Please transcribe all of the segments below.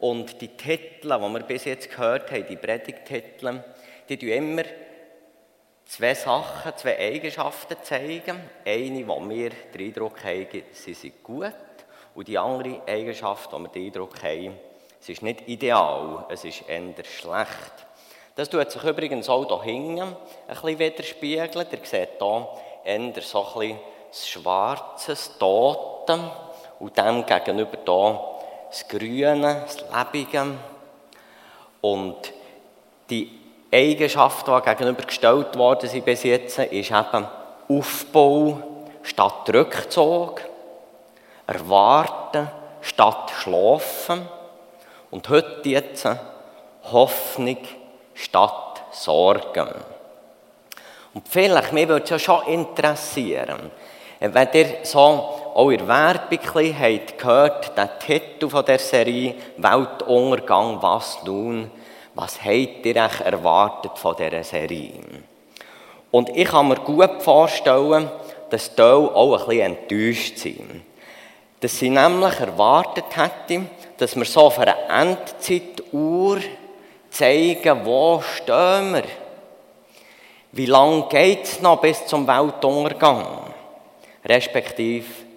Und die Titel, die wir bis jetzt gehört haben, die Predigtitel, die tun immer zwei Sachen, zwei Eigenschaften zeigen. Eine, wo wir den Eindruck haben, sie sind gut. Und die andere Eigenschaft, wo wir den Eindruck haben, es ist nicht ideal, es ist eher schlecht. Das tut sich übrigens auch hier hinten ein bisschen widerspiegeln. Ihr seht hier eher so ein bisschen das Schwarze, das Tote und dem gegenüber hier das Grüne, das Lebige. Und die Eigenschaften, die gegenübergestellt worden sind bis jetzt, ist eben Aufbau statt Rückzug, Erwarten statt Schlafen und heute jetzt Hoffnung statt Sorgen. Und vielleicht, mich würde es ja schon interessieren, wenn ihr so auch in der Werbung habt gehört, den Titel der Serie Weltuntergang, was nun? Was habt ihr euch erwartet von dieser Serie? Und ich kann mir gut vorstellen, dass die auch ein bisschen enttäuscht sind. Dass sie nämlich erwartet hätten, dass wir so auf einer Endzeituhr zeigen, wo stehen wir. Wie lange geht es noch bis zum Weltuntergang? Respektive,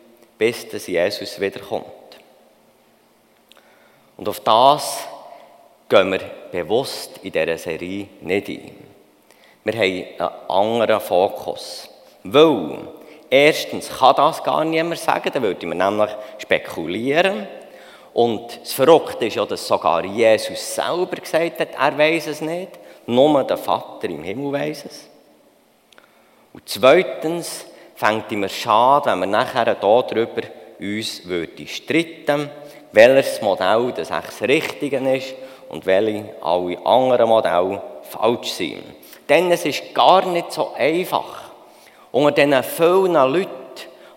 bis dass Jesus wiederkommt. Und auf das gehen wir bewusst in dieser Serie nicht ein. Wir haben einen anderen Fokus. Weil, erstens kann das gar niemand sagen, dann würde man nämlich spekulieren. Und das Verrückte ist ja, dass sogar Jesus selber gesagt hat, er weiß es nicht. Nur der Vater im Himmel weiß es. Und zweitens fängt immer schade, wenn wir nachher darüber uns würde streiten, welches Modell das das Richtige ist und welche alle anderen Modelle falsch sind. Denn es ist gar nicht so einfach. Unter diesen vielen Leuten,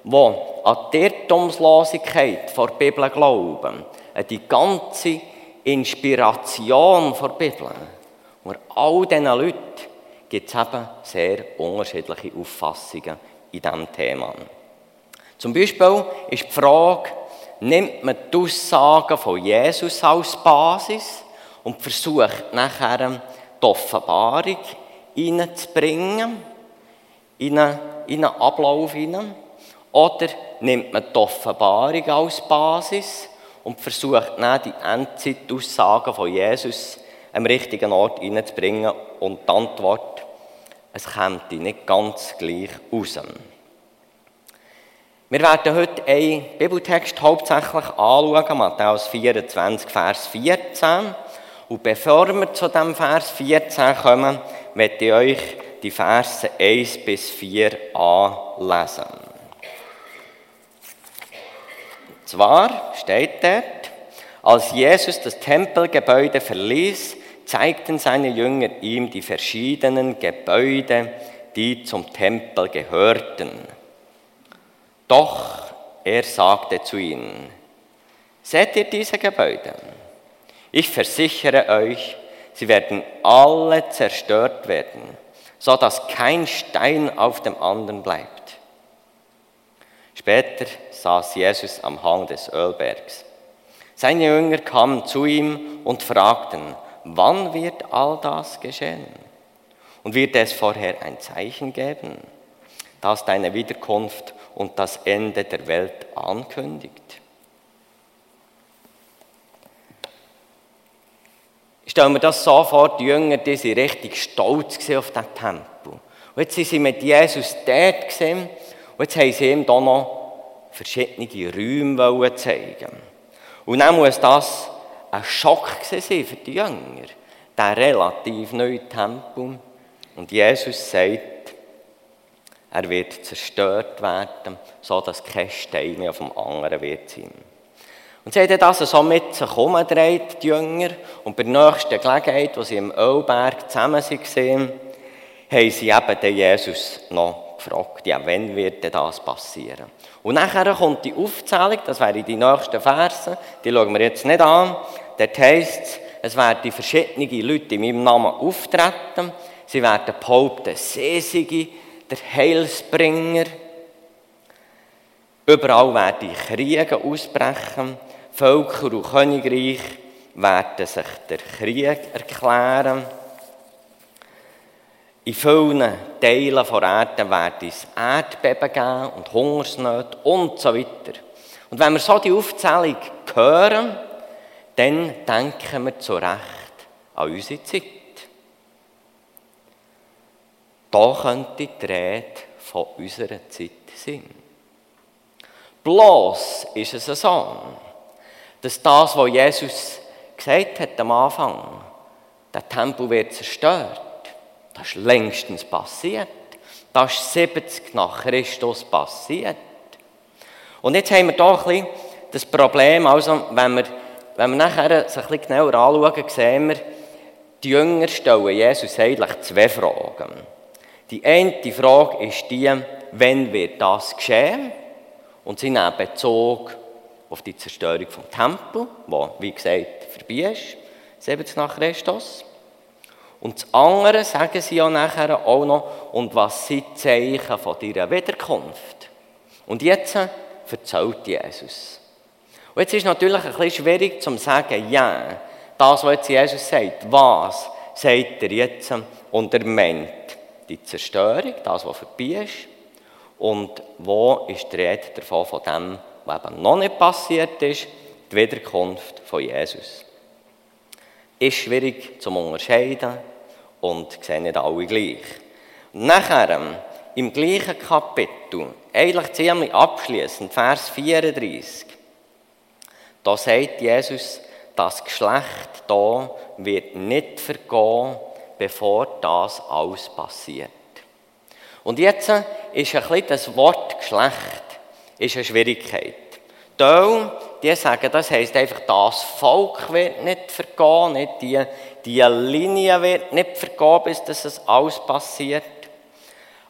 die an die Irrtumslosigkeit der Bibel glauben, an die ganze Inspiration der Bibel, unter all diesen Leuten gibt es eben sehr unterschiedliche Auffassungen in diesem Thema. Zum Beispiel ist die Frage, nimmt man die Aussagen von Jesus als Basis und versucht nachher die Offenbarung hineinzubringen, in einen, in einen Ablauf hinein. Oder nimmt man die Offenbarung als Basis und versucht dann die Endzeitaussagen von Jesus am richtigen Ort hineinzubringen und die Antwort, es kommt nicht ganz gleich raus. Wir werden heute einen Bibeltext hauptsächlich anschauen, Matthäus 24, Vers 14. Und bevor wir zu dem Vers 14 kommen, möchte ich euch die Verse 1 bis 4 anlesen. Zwar steht dort, als Jesus das Tempelgebäude verließ, zeigten seine Jünger ihm die verschiedenen Gebäude, die zum Tempel gehörten. Doch er sagte zu ihnen, seht ihr diese Gebäude? Ich versichere euch, sie werden alle zerstört werden, so dass kein Stein auf dem anderen bleibt. Später saß Jesus am Hang des Ölbergs. Seine Jünger kamen zu ihm und fragten, wann wird all das geschehen? Und wird es vorher ein Zeichen geben, das deine Wiederkunft und das Ende der Welt ankündigt? Ich stelle mir das so vor, die Jünger, die waren richtig stolz auf diesen Tempel. Und jetzt sind sie mit Jesus dort gesehen und jetzt haben sie ihm da noch verschiedene Räume zeigen Und dann muss das ein Schock sein für die Jünger, der relativ neue Tempel. Und Jesus sagt, er wird zerstört werden, sodass kein Stein mehr auf dem anderen wird sein. Und sie haben das so mit sich herumgedreht, die Jünger. Und bei der nächsten Gelegenheit, wo sie im Ölberg zusammen waren, haben sie eben den Jesus noch gefragt, ja, wann wird denn das passieren? Und nachher kommt die Aufzählung, das wären die nächsten Verse, die schauen wir jetzt nicht an. Dort heisst es, es werden verschiedene Leute in meinem Namen auftreten. Sie werden behaupten, sie seien der Heilsbringer. Überall werden Kriege ausbrechen. Völker und Königreich werden sich der Krieg erklären. In vielen Teilen der Erde wird es Erdbeben geben und Hungersnöte und so weiter. Und wenn wir so die Aufzählung hören, dann denken wir zu Recht an unsere Zeit. Da könnte die Rede von unserer Zeit sein. Bloß ist es so, dass das, was Jesus gesagt hat am Anfang, der Tempel wird zerstört, das ist längstens passiert. Das ist 70 nach Christus passiert. Und jetzt haben wir hier ein bisschen das Problem, also wenn wir, wenn wir nachher es ein bisschen genauer anschauen, sehen wir, die Jünger stellen Jesus eigentlich zwei Fragen. Die eine Frage ist die, wann wird das geschehen? Und sie nehmen Bezug auf die Zerstörung vom Tempel, wo, wie gesagt, vorbei ist, 70 nach Christus. Und das andere sagen sie ja nachher auch noch, und was sind die Zeichen von deiner Wiederkunft? Und jetzt erzählt Jesus. Und jetzt ist es natürlich ein bisschen schwierig zu sagen, ja, das, was jetzt Jesus sagt, was sagt er jetzt? Und er meint die Zerstörung, das, was vorbei ist. Und wo ist die Rede davon, von dem, was eben noch nicht passiert ist, die Wiederkunft von Jesus. Ist schwierig zu unterscheiden und sehen nicht alle gleich. Nachher, im gleichen Kapitel, eigentlich ziemlich abschließend, Vers 34, da sagt Jesus, das Geschlecht da wird nicht vergehen, bevor das alles passiert. Und jetzt ist ein bisschen das Wort Geschlecht ist eine Schwierigkeit. Die, die sagen, das heisst einfach, das Volk wird nicht vergehen, nicht die, die Linie wird nicht vergehen, bis das alles passiert.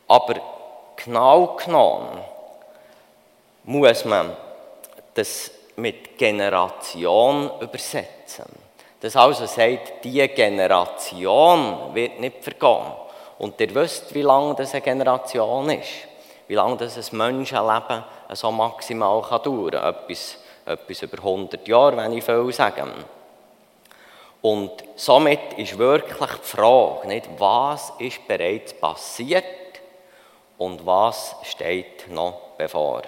Aber genau genommen muss man das mit Generation übersetzen. Das also sagt, die Generation wird nicht vergehen. Und ihr wisst, wie lange das eine Generation ist. Wie lange das ein Menschenleben so maximal dauern kann. Etwas, etwas über 100 Jahre, wenn ich viel sagen. Und somit ist wirklich die Frage, nicht, was ist bereits passiert und was steht noch bevor.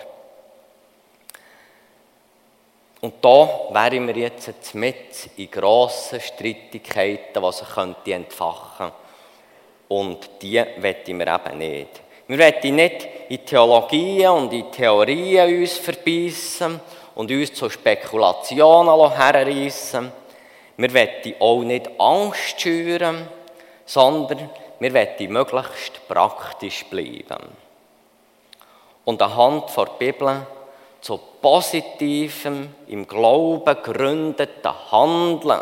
Und da wären wir jetzt mit in grossen Streitigkeiten, die sich entfachen könnten. Und die wollen wir eben nicht. Wir wollen nicht in Theologien und in Theorien uns verbeissen und uns zu Spekulationen herreissen. Wir wollen auch nicht Angst schüren, sondern wir wollen möglichst praktisch bleiben. Und anhand der Bibel zu positivem, im Glauben gegründeten Handeln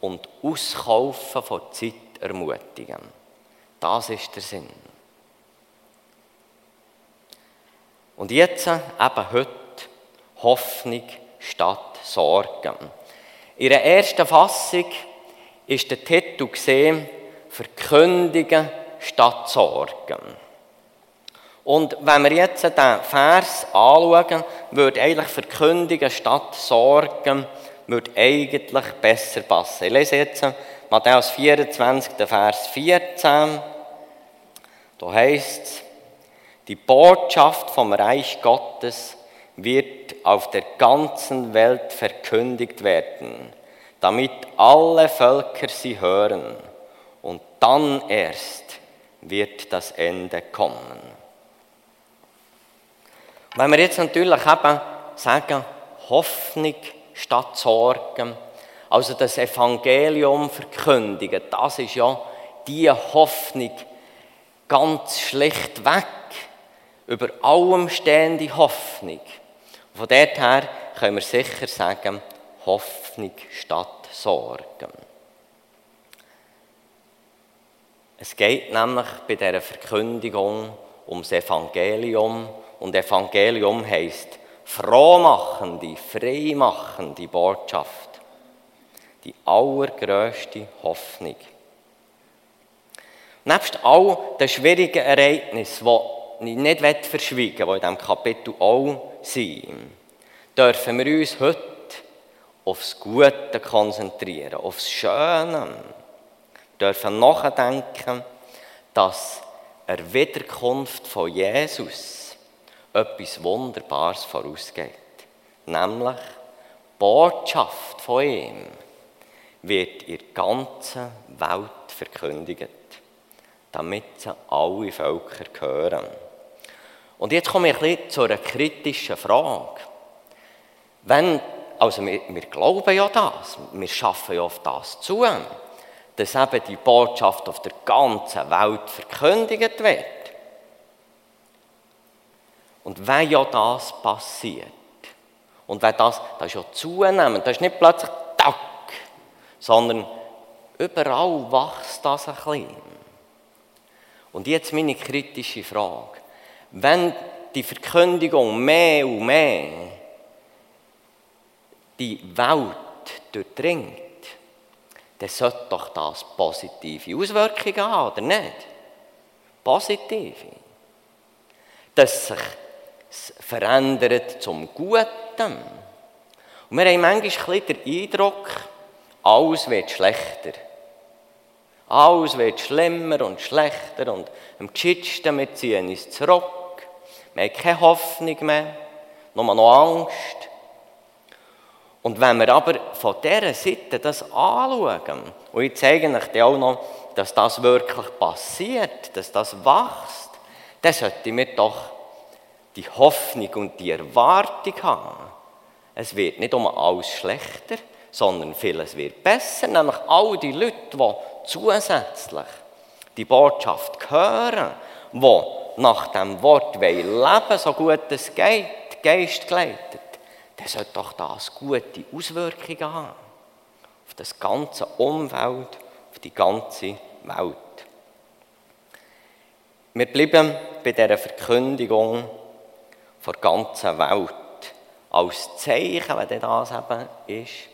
und Auskaufen von Zeit ermutigen. Das ist der Sinn. Und jetzt eben heute Hoffnung statt Sorgen. In der ersten Fassung ist der Titel gesehen, Verkündigen statt Sorgen. Und wenn wir jetzt den Vers anschauen, würde eigentlich Verkündigen statt Sorgen würde eigentlich besser passen. Ich lese jetzt Matthäus 24, Vers 14. Da heißt es, die Botschaft vom Reich Gottes wird auf der ganzen Welt verkündigt werden, damit alle Völker sie hören. Und dann erst wird das Ende kommen. Wenn wir jetzt natürlich eben sagen, Hoffnung statt Sorgen, also das Evangelium verkündigen, das ist ja die Hoffnung ganz schlicht weg über allem stehende Hoffnung. Von dort her können wir sicher sagen, Hoffnung statt Sorgen. Es geht nämlich bei dieser Verkündigung ums Evangelium und Evangelium heißt frohmachende, freimachende Botschaft. Die allergrößte Hoffnung. Nebst all den schwierigen Ereignissen, die ich nicht verschweigen will, die in diesem Kapitel auch sind, dürfen wir uns heute aufs Gute konzentrieren, aufs Schöne. Wir dürfen nachdenken, dass der Wiederkunft von Jesus etwas Wunderbares vorausgeht. Nämlich die Botschaft von ihm wird in der ganzen Welt verkündigt, damit sie alle Völker hören. Und jetzt komme ich ein bisschen zu einer kritischen Frage. Wenn, also wir, wir glauben ja das, wir schaffen ja auf das zu, dass eben die Botschaft auf der ganzen Welt verkündigt wird. Und wenn ja das passiert, und wenn das, das ist ja zunehmend, das ist nicht plötzlich tack, sondern überall wächst das ein bisschen. Und jetzt meine kritische Frage. Wenn die Verkündigung mehr und mehr die Welt durchdringt, dann sollte doch das positive Auswirkungen haben, oder nicht? Positive. Dass sich es verändert zum Guten. Und wir haben manchmal ein den Eindruck, alles wird schlechter. Alles wird schlimmer und schlechter und am geschicktesten, wir ziehen uns zurück. Wir haben keine Hoffnung mehr, nur noch Angst. Und wenn wir aber von dieser Seite das anschauen, und ich zeige euch auch noch, dass das wirklich passiert, dass das wächst, dann sollten wir doch die Hoffnung und die Erwartung haben. Es wird nicht um alles schlechter, sondern vieles wird besser. Nämlich all die Leute, die zusätzlich die Botschaft hören, die nach dem Wort leben so gut es geht, Geist geleitet dann sollte doch das gute Auswirkungen haben. Auf das ganze Umfeld, auf die ganze Welt. Wir bleiben bei dieser Verkündigung der ganzen Welt. Als Zeichen, wenn das eben ist,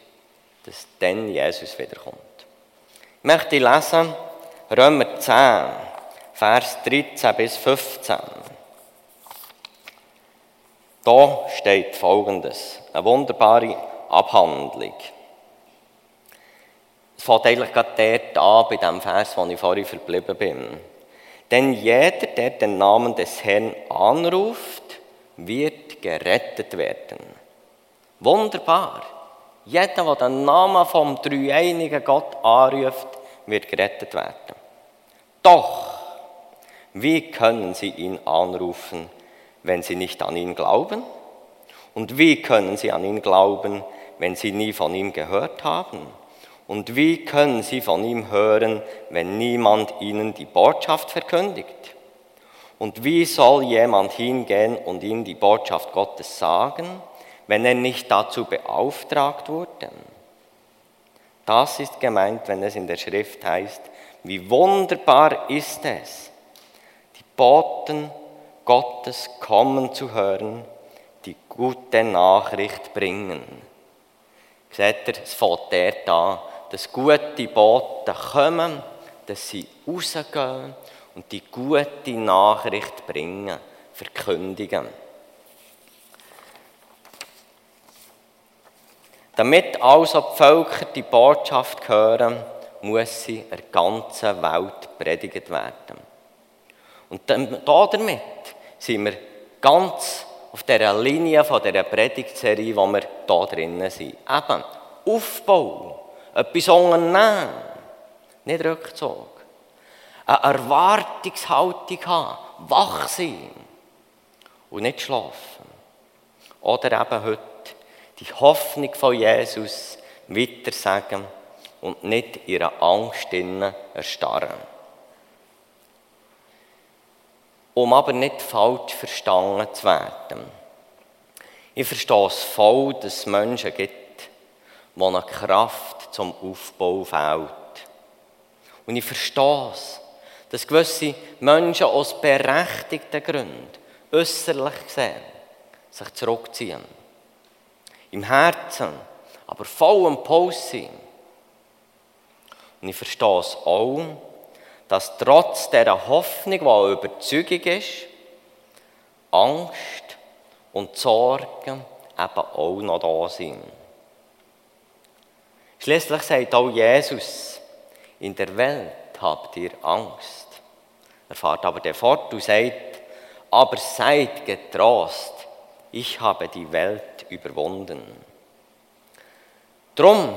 dass dann Jesus wiederkommt. Ich möchte lesen Römer 10, Vers 13 bis 15. Da steht Folgendes, eine wunderbare Abhandlung. Es fängt eigentlich gerade dort an, bei dem Vers, wo ich vorhin verblieben bin. Denn jeder, der den Namen des Herrn anruft, wird gerettet werden. Wunderbar. Jeder, der den Namen vom dreieinigen Gott anruft, wird gerettet werden. Doch, wie können sie ihn anrufen, wenn sie nicht an ihn glauben? Und wie können sie an ihn glauben, wenn sie nie von ihm gehört haben? Und wie können sie von ihm hören, wenn niemand ihnen die Botschaft verkündigt? Und wie soll jemand hingehen und ihm die Botschaft Gottes sagen, wenn er nicht dazu beauftragt wurde? Das ist gemeint, wenn es in der Schrift heißt, wie wunderbar ist es, die Boten Gottes kommen zu hören, die gute Nachricht bringen. Seht ihr, es fängt dort an, dass gute Boten kommen, dass sie rausgehen und die gute Nachricht bringen, verkündigen. Damit also die Völker die Botschaft hören, muss sie in der ganzen Welt predigt werden. Und damit sind wir ganz auf dieser Linie dieser Predigtserie, wo wir hier drinnen sind. Eben, Aufbau, etwas unternehmen, nicht Rückzug. Eine Erwartungshaltung haben, wach sein und nicht schlafen. Oder eben heute die Hoffnung von Jesus weitersagen und nicht ihre Angst erstarren um aber nicht falsch verstanden zu werden. Ich verstehe es voll, dass es Menschen gibt, die eine Kraft zum Aufbau fehlt. Und ich verstehe es, dass gewisse Menschen aus berechtigten Gründen, äußerlich gesehen, sich zurückziehen. Im Herzen, aber voll am Puls sind. Und ich verstehe es auch, dass trotz dieser Hoffnung, die eine Überzeugung ist, Angst und Sorgen eben auch noch da sind. Schließlich sagt auch Jesus, in der Welt habt ihr Angst. Er fährt aber der fort und sagt, aber seid getrost, ich habe die Welt überwunden. Drum,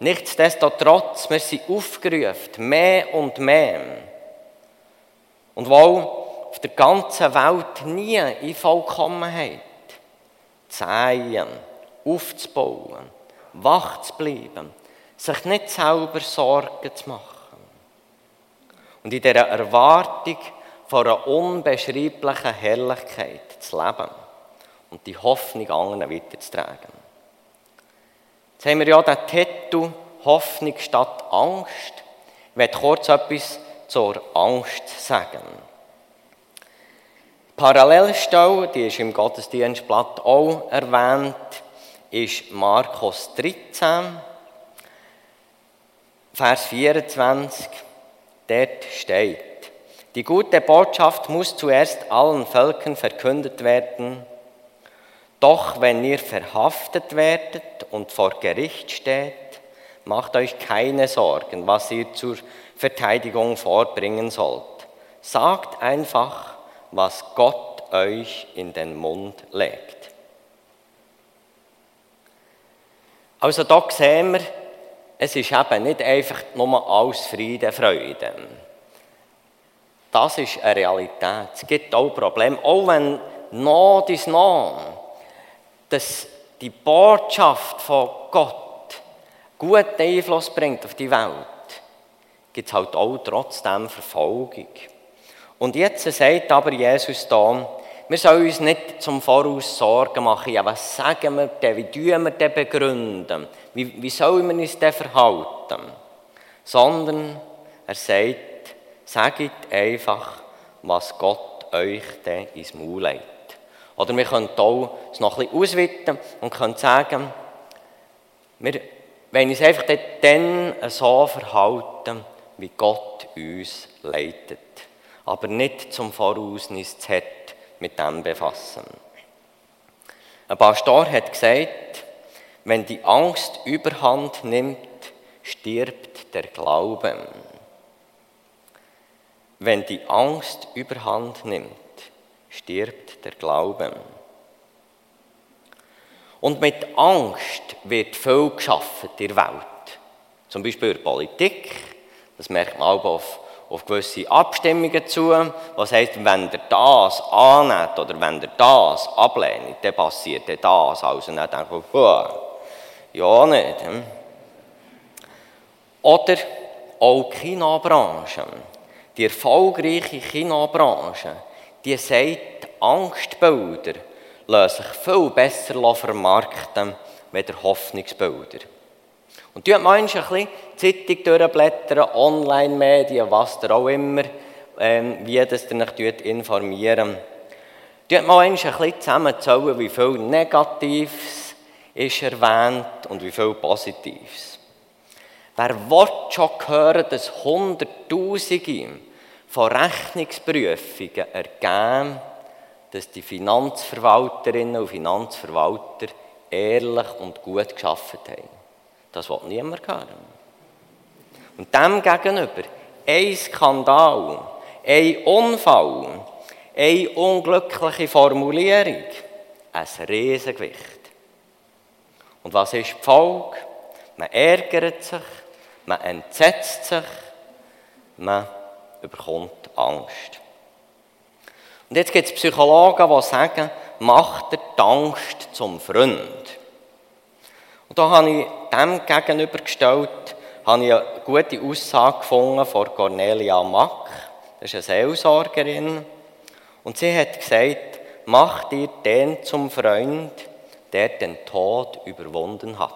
nichtsdestotrotz, wir sind aufgerufen, mehr und mehr. Und weil auf der ganzen Welt nie in Vollkommenheit zu sehen, aufzubauen, wach zu bleiben, sich nicht selber Sorgen zu machen. Und in dieser Erwartung von einer unbeschreiblichen Herrlichkeit zu leben und die Hoffnung anderen weiterzutragen. Jetzt haben wir ja den Titel Hoffnung statt Angst. Ich werde kurz etwas zur Angst sagen. Die Parallelstelle, die ist im Gottesdienstblatt auch erwähnt, ist Markus 13, Vers 24. Dort steht, die gute Botschaft muss zuerst allen Völkern verkündet werden. Doch wenn ihr verhaftet werdet und vor Gericht steht, macht euch keine Sorgen, was ihr zur Verteidigung vorbringen sollt. Sagt einfach, was Gott euch in den Mund legt. Also da sehen wir, es ist eben nicht einfach nur alles Friede, Freude. Das ist eine Realität. Es gibt auch Probleme, auch wenn noch dies noch, dass die Botschaft von Gott guten Einfluss bringt auf die Welt, gibt es halt auch trotzdem Verfolgung. Und jetzt sagt aber Jesus da, wir sollen uns nicht zum Voraus Sorgen machen, ja, was sagen wir denn, wie tun wir denn begründen, wie, wie sollen wir uns denn verhalten, sondern er sagt, sagt einfach, was Gott euch denn ins Maul legt. Oder wir können auch es noch ein bisschen ausweiten und können sagen, wir wollen uns einfach dann so verhalten, wie Gott uns leitet. Aber nicht zum Voraus uns zu mit dem befassen. Ein Pastor hat gesagt, wenn die Angst überhand nimmt, stirbt der Glaube. Wenn die Angst überhand nimmt, stirbt der Glaube. Und mit Angst wird viel geschaffen in der Welt. Zum Beispiel in der Politik, das merkt man auch auf auf gewisse Abstimmungen zu. Was heißt, wenn ihr das annimmt oder wenn ihr das ablehnt, dann passiert das. Also dann denke ich, ja nicht. Hm? Oder auch die Kinobranche. Die erfolgreiche Kinobranche, die sagt, Angstbilder lassen sich viel besser vermarkten als Hoffnungsbilder. Und du manchmal ein bisschen Zeitung durchblättern, Online-Medien, was da auch immer, ähm, wie das ihr euch informieren. Du mal ein bisschen zusammenzählen, wie viel Negatives ist erwähnt und wie viel Positives. Wer will schon hören, dass Hunderttausende von Rechnungsprüfungen ergeben, dass die Finanzverwalterinnen und Finanzverwalter ehrlich und gut geschafft haben? Das will niemand hören. Und dem gegenüber ein Skandal, ein Unfall, eine unglückliche Formulierung, ein Riesengewicht. Und was ist die Folge? Man ärgert sich, man entsetzt sich, man bekommt Angst. Und jetzt gibt es Psychologen, die sagen, macht dir die Angst zum Freund. Und da habe ich dem gegenübergestellt, habe ich eine gute Aussage gefunden von Cornelia Mack. Das ist eine Seelsorgerin. Und sie hat gesagt, mach dir den zum Freund, der den Tod überwunden hat.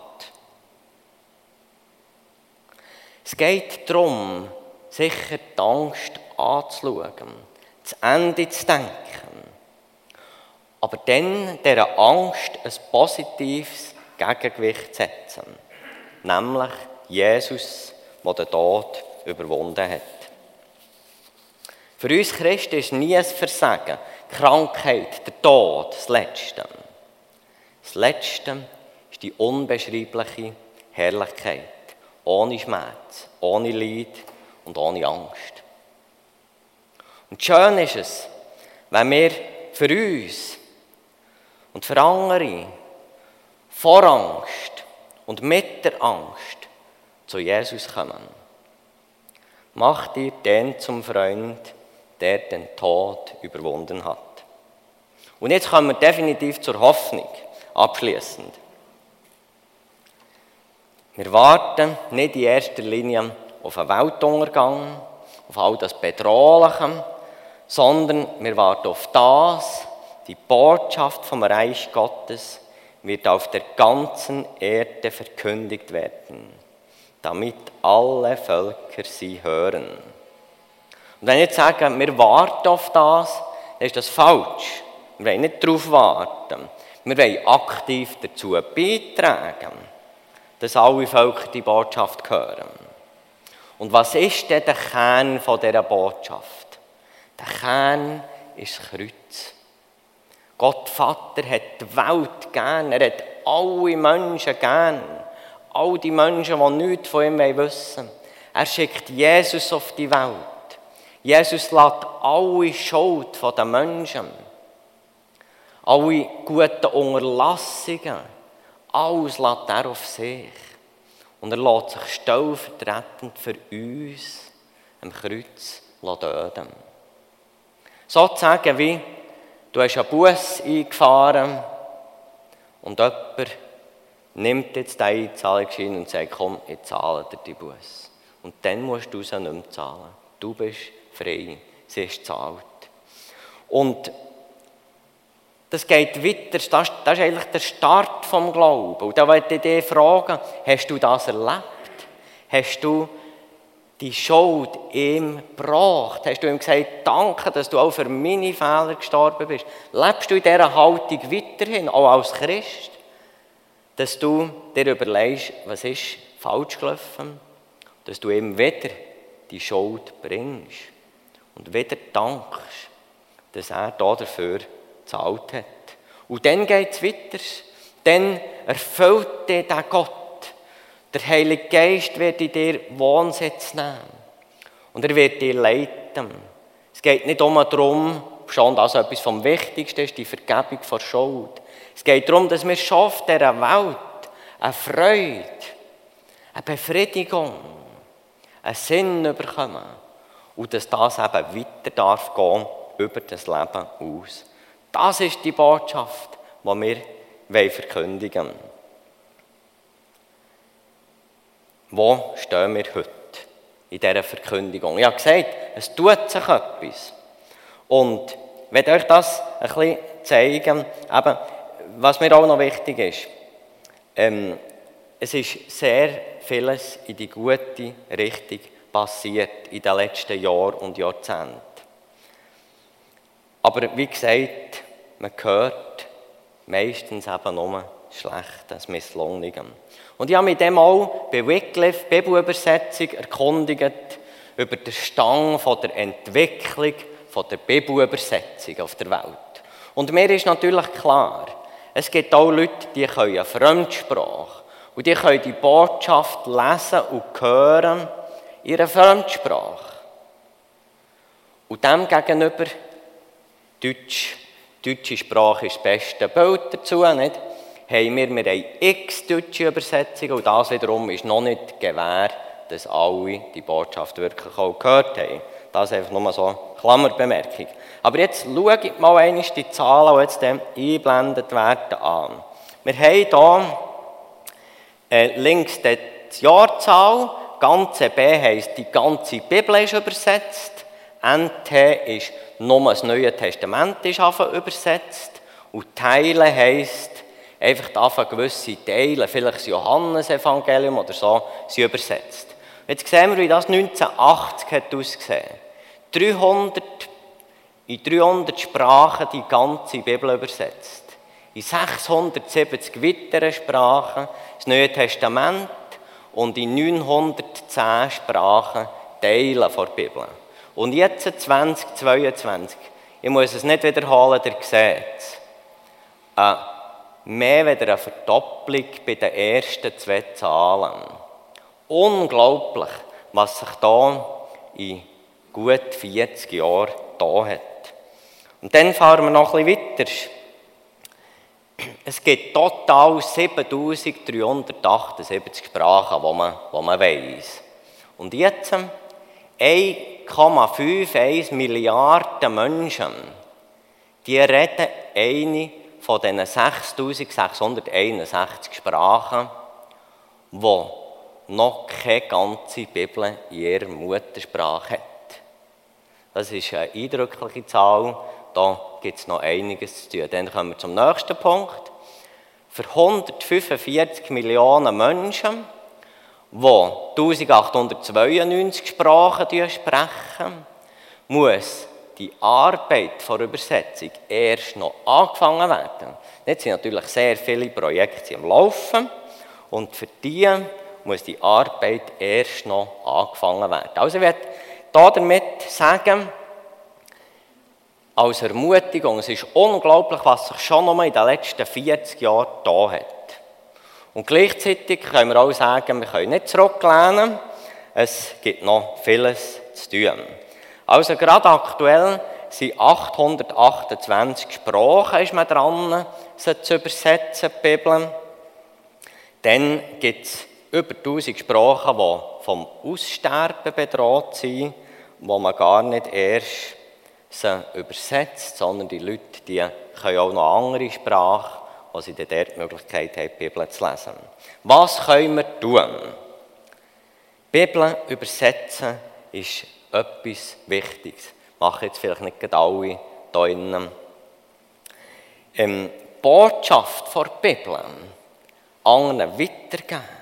Es geht darum, sicher die Angst anzuschauen, zu Ende zu denken. Aber dann dieser Angst ein positives Gegengewicht setzen. Nämlich Jesus, der den Tod überwunden hat. Für uns Christen ist nie ein Versagen, Krankheit, der Tod, das Letzte. Das Letzte ist die unbeschreibliche Herrlichkeit. ohne Schmerz, ohne Leid und ohne Angst. Und schön ist es, wenn wir für uns und für andere vor Angst und mit der Angst zu Jesus kommen. Mach dir den zum Freund, der den Tod überwunden hat. Und jetzt kommen wir definitiv zur Hoffnung, abschließend. Wir warten nicht in erster Linie auf einen Weltuntergang, auf all das Bedrohliche, sondern wir warten auf das, die Botschaft vom Reich Gottes wird auf der ganzen Erde verkündigt werden, damit alle Völker sie hören. Und wenn ich jetzt sage, wir warten auf das, dann ist das falsch. Wir wollen nicht darauf warten. Wir wollen aktiv dazu beitragen, dass alle Völker die Botschaft hören. Und was ist denn der Kern dieser Botschaft? Der Kern ist das Kreuz. Gott Vater hat die Welt gern, er hat alle Menschen gern. All die Menschen, die nichts von ihm wissen. Er schickt Jesus auf die Welt. Jesus lässt alle Schuld der Menschen, alle guten Unterlassungen, alles lässt er auf sich. Und er lässt sich stellvertretend für uns am Kreuz töten. Sozusagen wie Du hast einen Bus eingefahren und jemand nimmt jetzt deinen Einzahlungsschein und sagt, komm, ich zahle dir die Bus. Und dann musst du sie nicht mehr zahlen. Du bist frei. Sie ist zahlt. Und das geht weiter. Das, das ist eigentlich der Start vom Glauben. Und da wollte ich dich fragen, hast du das erlebt? Hast du die Schuld ihm gebracht? Hast du ihm gesagt, danke, dass du auch für meine Fehler gestorben bist? Lebst du in dieser Haltung weiterhin, auch als Christ? Dass du dir überlegst, was ist falsch gelaufen? Dass du ihm wieder die Schuld bringst und wieder dankst, dass er dafür gezahlt hat. Und dann geht es weiter. Dann erfüllt dich der Gott der Heilige Geist wird in dir Wohnsitz nehmen. Und er wird dir leiten. Es geht nicht um darum, schon das etwas vom Wichtigsten ist, die Vergebung von Schuld. Es geht darum, dass wir auf dieser Welt eine Freude, eine Befriedigung, einen Sinn bekommen. Und dass das eben weiter darf gehen über das Leben aus. Das ist die Botschaft, die wir verkündigen wollen. Wo stehen wir heute in dieser Verkündigung? Ich habe gesagt, es tut sich etwas. Und ich werde euch das ein bisschen zeigen, eben, was mir auch noch wichtig ist. Ähm, es ist sehr vieles in die gute Richtung passiert in den letzten Jahren und Jahrzehnten. Aber wie gesagt, man hört meistens eben nur Schlechtes, Misslungungen. Und ich habe mich dem auch bei Wycliffe, Bibelübersetzung, erkundigt über den Stand von der Entwicklung der Bibelübersetzung auf der Welt. Und mir ist natürlich klar, es gibt auch Leute, die können Fremdsprache und die können die Botschaft lesen und hören in ihrer Fremdsprache. Und dem gegenüber, Deutsch, deutsche Sprache ist das beste Bild dazu, nicht? Haben wir, wir haben x deutsche Übersetzungen und das wiederum ist noch nicht gewähr, dass alle die Botschaft wirklich auch gehört haben. Das ist einfach nur so eine Klammerbemerkung. Aber jetzt schaut mal einmal die Zahlen, die jetzt eingeblendet werden, an. Wir haben hier äh, links die Jahrzahl, ganze B heisst, die ganze Bibel ist übersetzt, NT ist nur das Neue Testament ist übersetzt und Teile heisst, einfach davon gewisse Teile, vielleicht das Johannesevangelium oder so, sind übersetzt. Jetzt sehen wir, wie das 1980 hat ausgesehen. 300, in 300 Sprachen die ganze Bibel übersetzt. In 670 weiteren Sprachen das Neue Testament und in 910 Sprachen Teile der Bibel. Und jetzt 2022, ich muss es nicht wiederholen, ihr seht es. Äh, mehr als eine Verdopplung bei den ersten zwei Zahlen. Unglaublich, was sich da in gut 40 Jahren da hat. Und dann fahren wir noch bisschen weiter. Es gibt total 7378 Sprachen, die man, die man weiss. Und jetzt 1,51 Milliarden Menschen, die reden eine von diesen 6661 Sprachen, die noch keine ganze Bibel in ihrer Muttersprache hat. Das ist eine eindrückliche Zahl. Da gibt es noch einiges zu tun. Dann kommen wir zum nächsten Punkt. Für 145 Millionen Menschen, die 1892 Sprachen sprechen, muss die Arbeit der Übersetzung erst noch angefangen werden. Jetzt sind natürlich sehr viele Projekte am Laufen und für die muss die Arbeit erst noch angefangen werden. Also ich werde damit sagen, als Ermutigung, es ist unglaublich, was sich schon noch in den letzten 40 Jahren da hat. Und gleichzeitig können wir auch sagen, wir können nicht zurücklehnen, es gibt noch vieles zu tun. Also gerade aktuell sind 828 Sprachen ist man dran, sie zu übersetzen, die Bibel. Dann gibt es über 1000 Sprachen, die vom Aussterben bedroht sind, wo man gar nicht erst sie übersetzt, sondern die Leute die können auch noch andere Sprachen, wo sie dann dort die Möglichkeit haben, die Bibel zu lesen. Was können wir tun? Die Bibel übersetzen ist etwas Wichtiges. Machen jetzt vielleicht nicht alle hier drinnen. Ähm, Botschaft der Bibel anderen weitergeben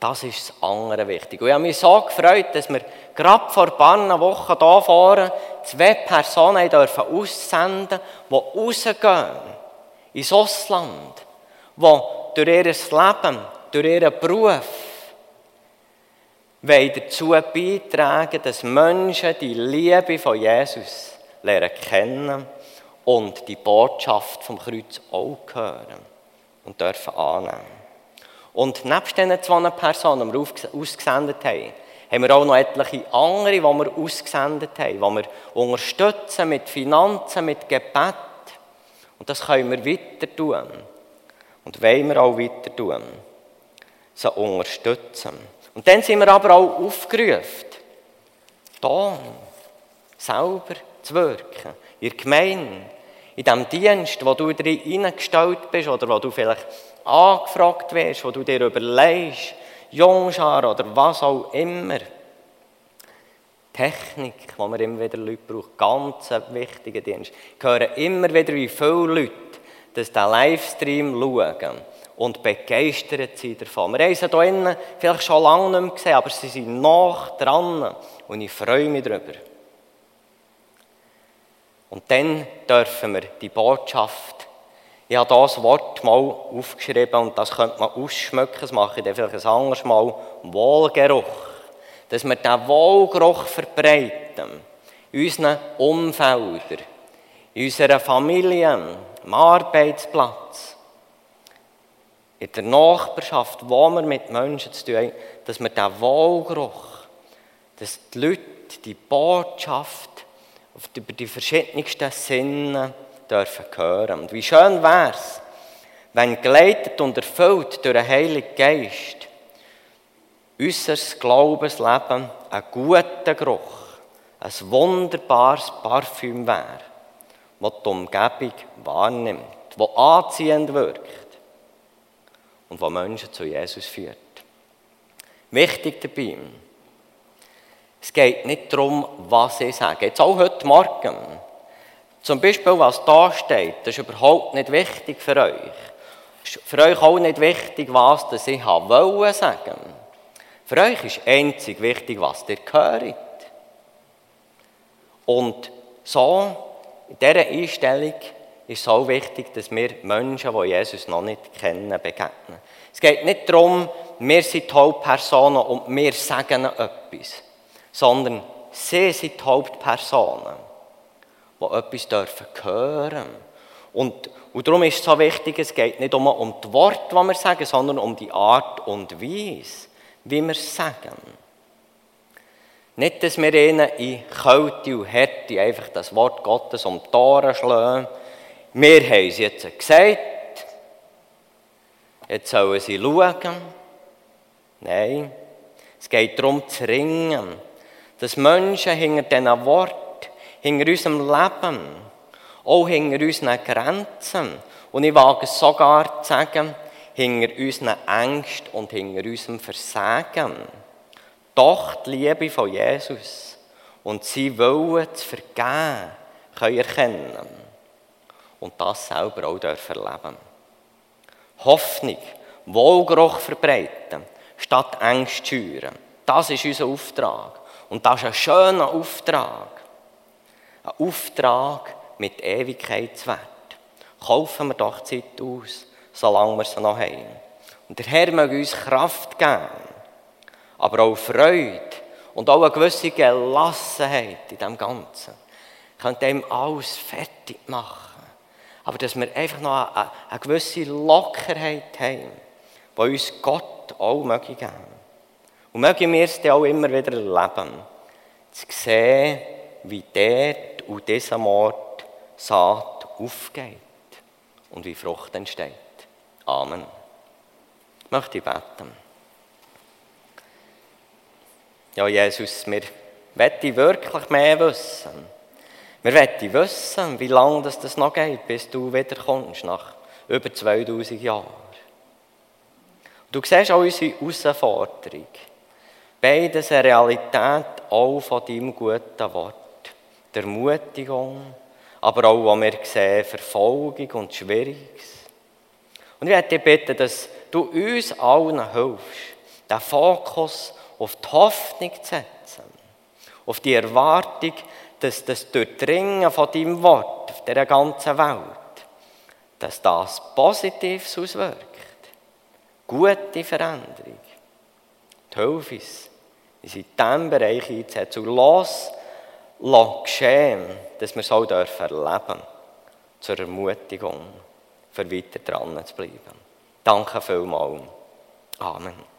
das ist das andere wichtig. Und ich habe mich so gefreut, dass wir gerade vor ein paar Wochen hier vorne zwei Personen dürfen aussenden die rausgehen ins Ausland, die durch ihr Leben, durch ihren Beruf wollen dazu beitragen, dass Menschen die Liebe von Jesus lernen kennen und die Botschaft vom Kreuz auch hören und dürfen annehmen. Und nebst diesen zwei Personen, die wir ausgesendet haben, haben wir auch noch etliche andere, die wir ausgesendet haben, die wir unterstützen mit Finanzen, mit Gebet. Und das können wir weiter tun. Und wollen wir auch weiter tun. Sie unterstützen. Und dann sind wir aber auch aufgerufen, da selber zu wirken. In der Gemeinde, in dem Dienst, wo du hineingestellt bist oder wo du vielleicht angefragt wirst, wo du dir überlegst, Jungschar oder was auch immer. Technik, wo man immer wieder Leute braucht, ganz wichtiger Dienst. Ich höre immer wieder, wie viele Leute dass den Livestream schauen und begeistert sind davon. Wir haben sie hier innen vielleicht schon lange nicht mehr gesehen, aber sie sind noch dran und ich freue mich darüber. Und dann dürfen wir die Botschaft ich habe das Wort mal aufgeschrieben und das könnte man ausschmücken, das mache ich dann vielleicht ein anderes Mal, Wohlgeruch. Dass wir diesen Wohlgeruch verbreiten, in unseren Umfeldern, in unserer Familie, am Arbeitsplatz, in der Nachbarschaft, wo wir mit Menschen zu tun haben, dass wir diesen Wohlgeruch, dass die Leute die Botschaft über die verschiedensten Sinne dürfen hören. Und wie schön wäre es, wenn geleitet und erfüllt durch den Heiligen Geist unser Glaubensleben ein guter Geruch, ein wunderbares Parfüm wäre, das die Umgebung wahrnimmt, das anziehend wirkt und das Menschen zu Jesus führt. Wichtig dabei, es geht nicht darum, was ich sage. Jetzt auch heute Morgen zum Beispiel, was da steht, das ist überhaupt nicht wichtig für euch. Ist für euch auch nicht wichtig, was ich wollte sagen. Für euch ist einzig wichtig, was ihr hört. Und so, in dieser Einstellung ist es auch wichtig, dass wir Menschen, die Jesus noch nicht kennen, begegnen. Es geht nicht darum, wir sind die Hauptpersonen und wir sagen etwas, sondern sie sind die Hauptpersonen die etwas dürfen hören und, und darum ist es so wichtig, es geht nicht um, um die Worte, die wir sagen, sondern um die Art und Weise, wie wir es sagen. Nicht, dass wir ihnen in Kälte und Härte einfach das Wort Gottes um die Ohren schlagen. Wir haben es jetzt gesagt, jetzt sollen sie schauen. Nein, es geht darum zu ringen, dass Menschen hinter diesen Worten, hinter unserem Leben, auch hinter unseren Grenzen, und ich wage es sogar zu sagen, hinter unseren Ängsten und hinter unserem Versagen, doch die Liebe von Jesus und sie wollen zu vergeben, können erkennen und das selber auch erleben Hoffnung, Wohlgeruch verbreiten, statt Angst schüren. Das ist unser Auftrag. Und das ist ein schöner Auftrag. Ein Auftrag mit Ewigkeitswert. Kaufen wir doch Zeit aus, solange wir sie noch haben. Und der Herr mag uns Kraft geben, aber auch Freude und auch eine gewisse Gelassenheit in dem Ganzen. Könnt ihm alles fertig machen. Aber dass wir einfach noch eine, eine gewisse Lockerheit haben, die uns Gott auch möge geben. Und mögen wir es dann auch immer wieder erleben, zu sehen, wie dort und diesem Ort Saat aufgeht und wie Frucht entsteht. Amen. Ich möchte beten. Ja, Jesus, wir wollen wirklich mehr wissen. Wir wollen wissen, wie lange das noch geht, bis du wiederkommst, nach über 2000 Jahren. Du siehst auch unsere Herausforderung. Beides eine Realität auch von deinem guten Wort. Der Ermutigung, aber auch, wo wir sehen, Verfolgung und Schwieriges. Und ich möchte dich bitten, dass du uns allen hilfst, den Fokus auf die Hoffnung zu setzen, auf die Erwartung, dass das Durchdringen von deinem Wort auf dieser ganzen Welt, dass das Positives auswirkt. Gute Veränderung. Hilf uns, uns in diesem Bereich einzusetzen und los, lass geschehen, dass wir es auch dürfen erleben zur Ermutigung, für weiter dran zu bleiben. Danke vielmals. Amen.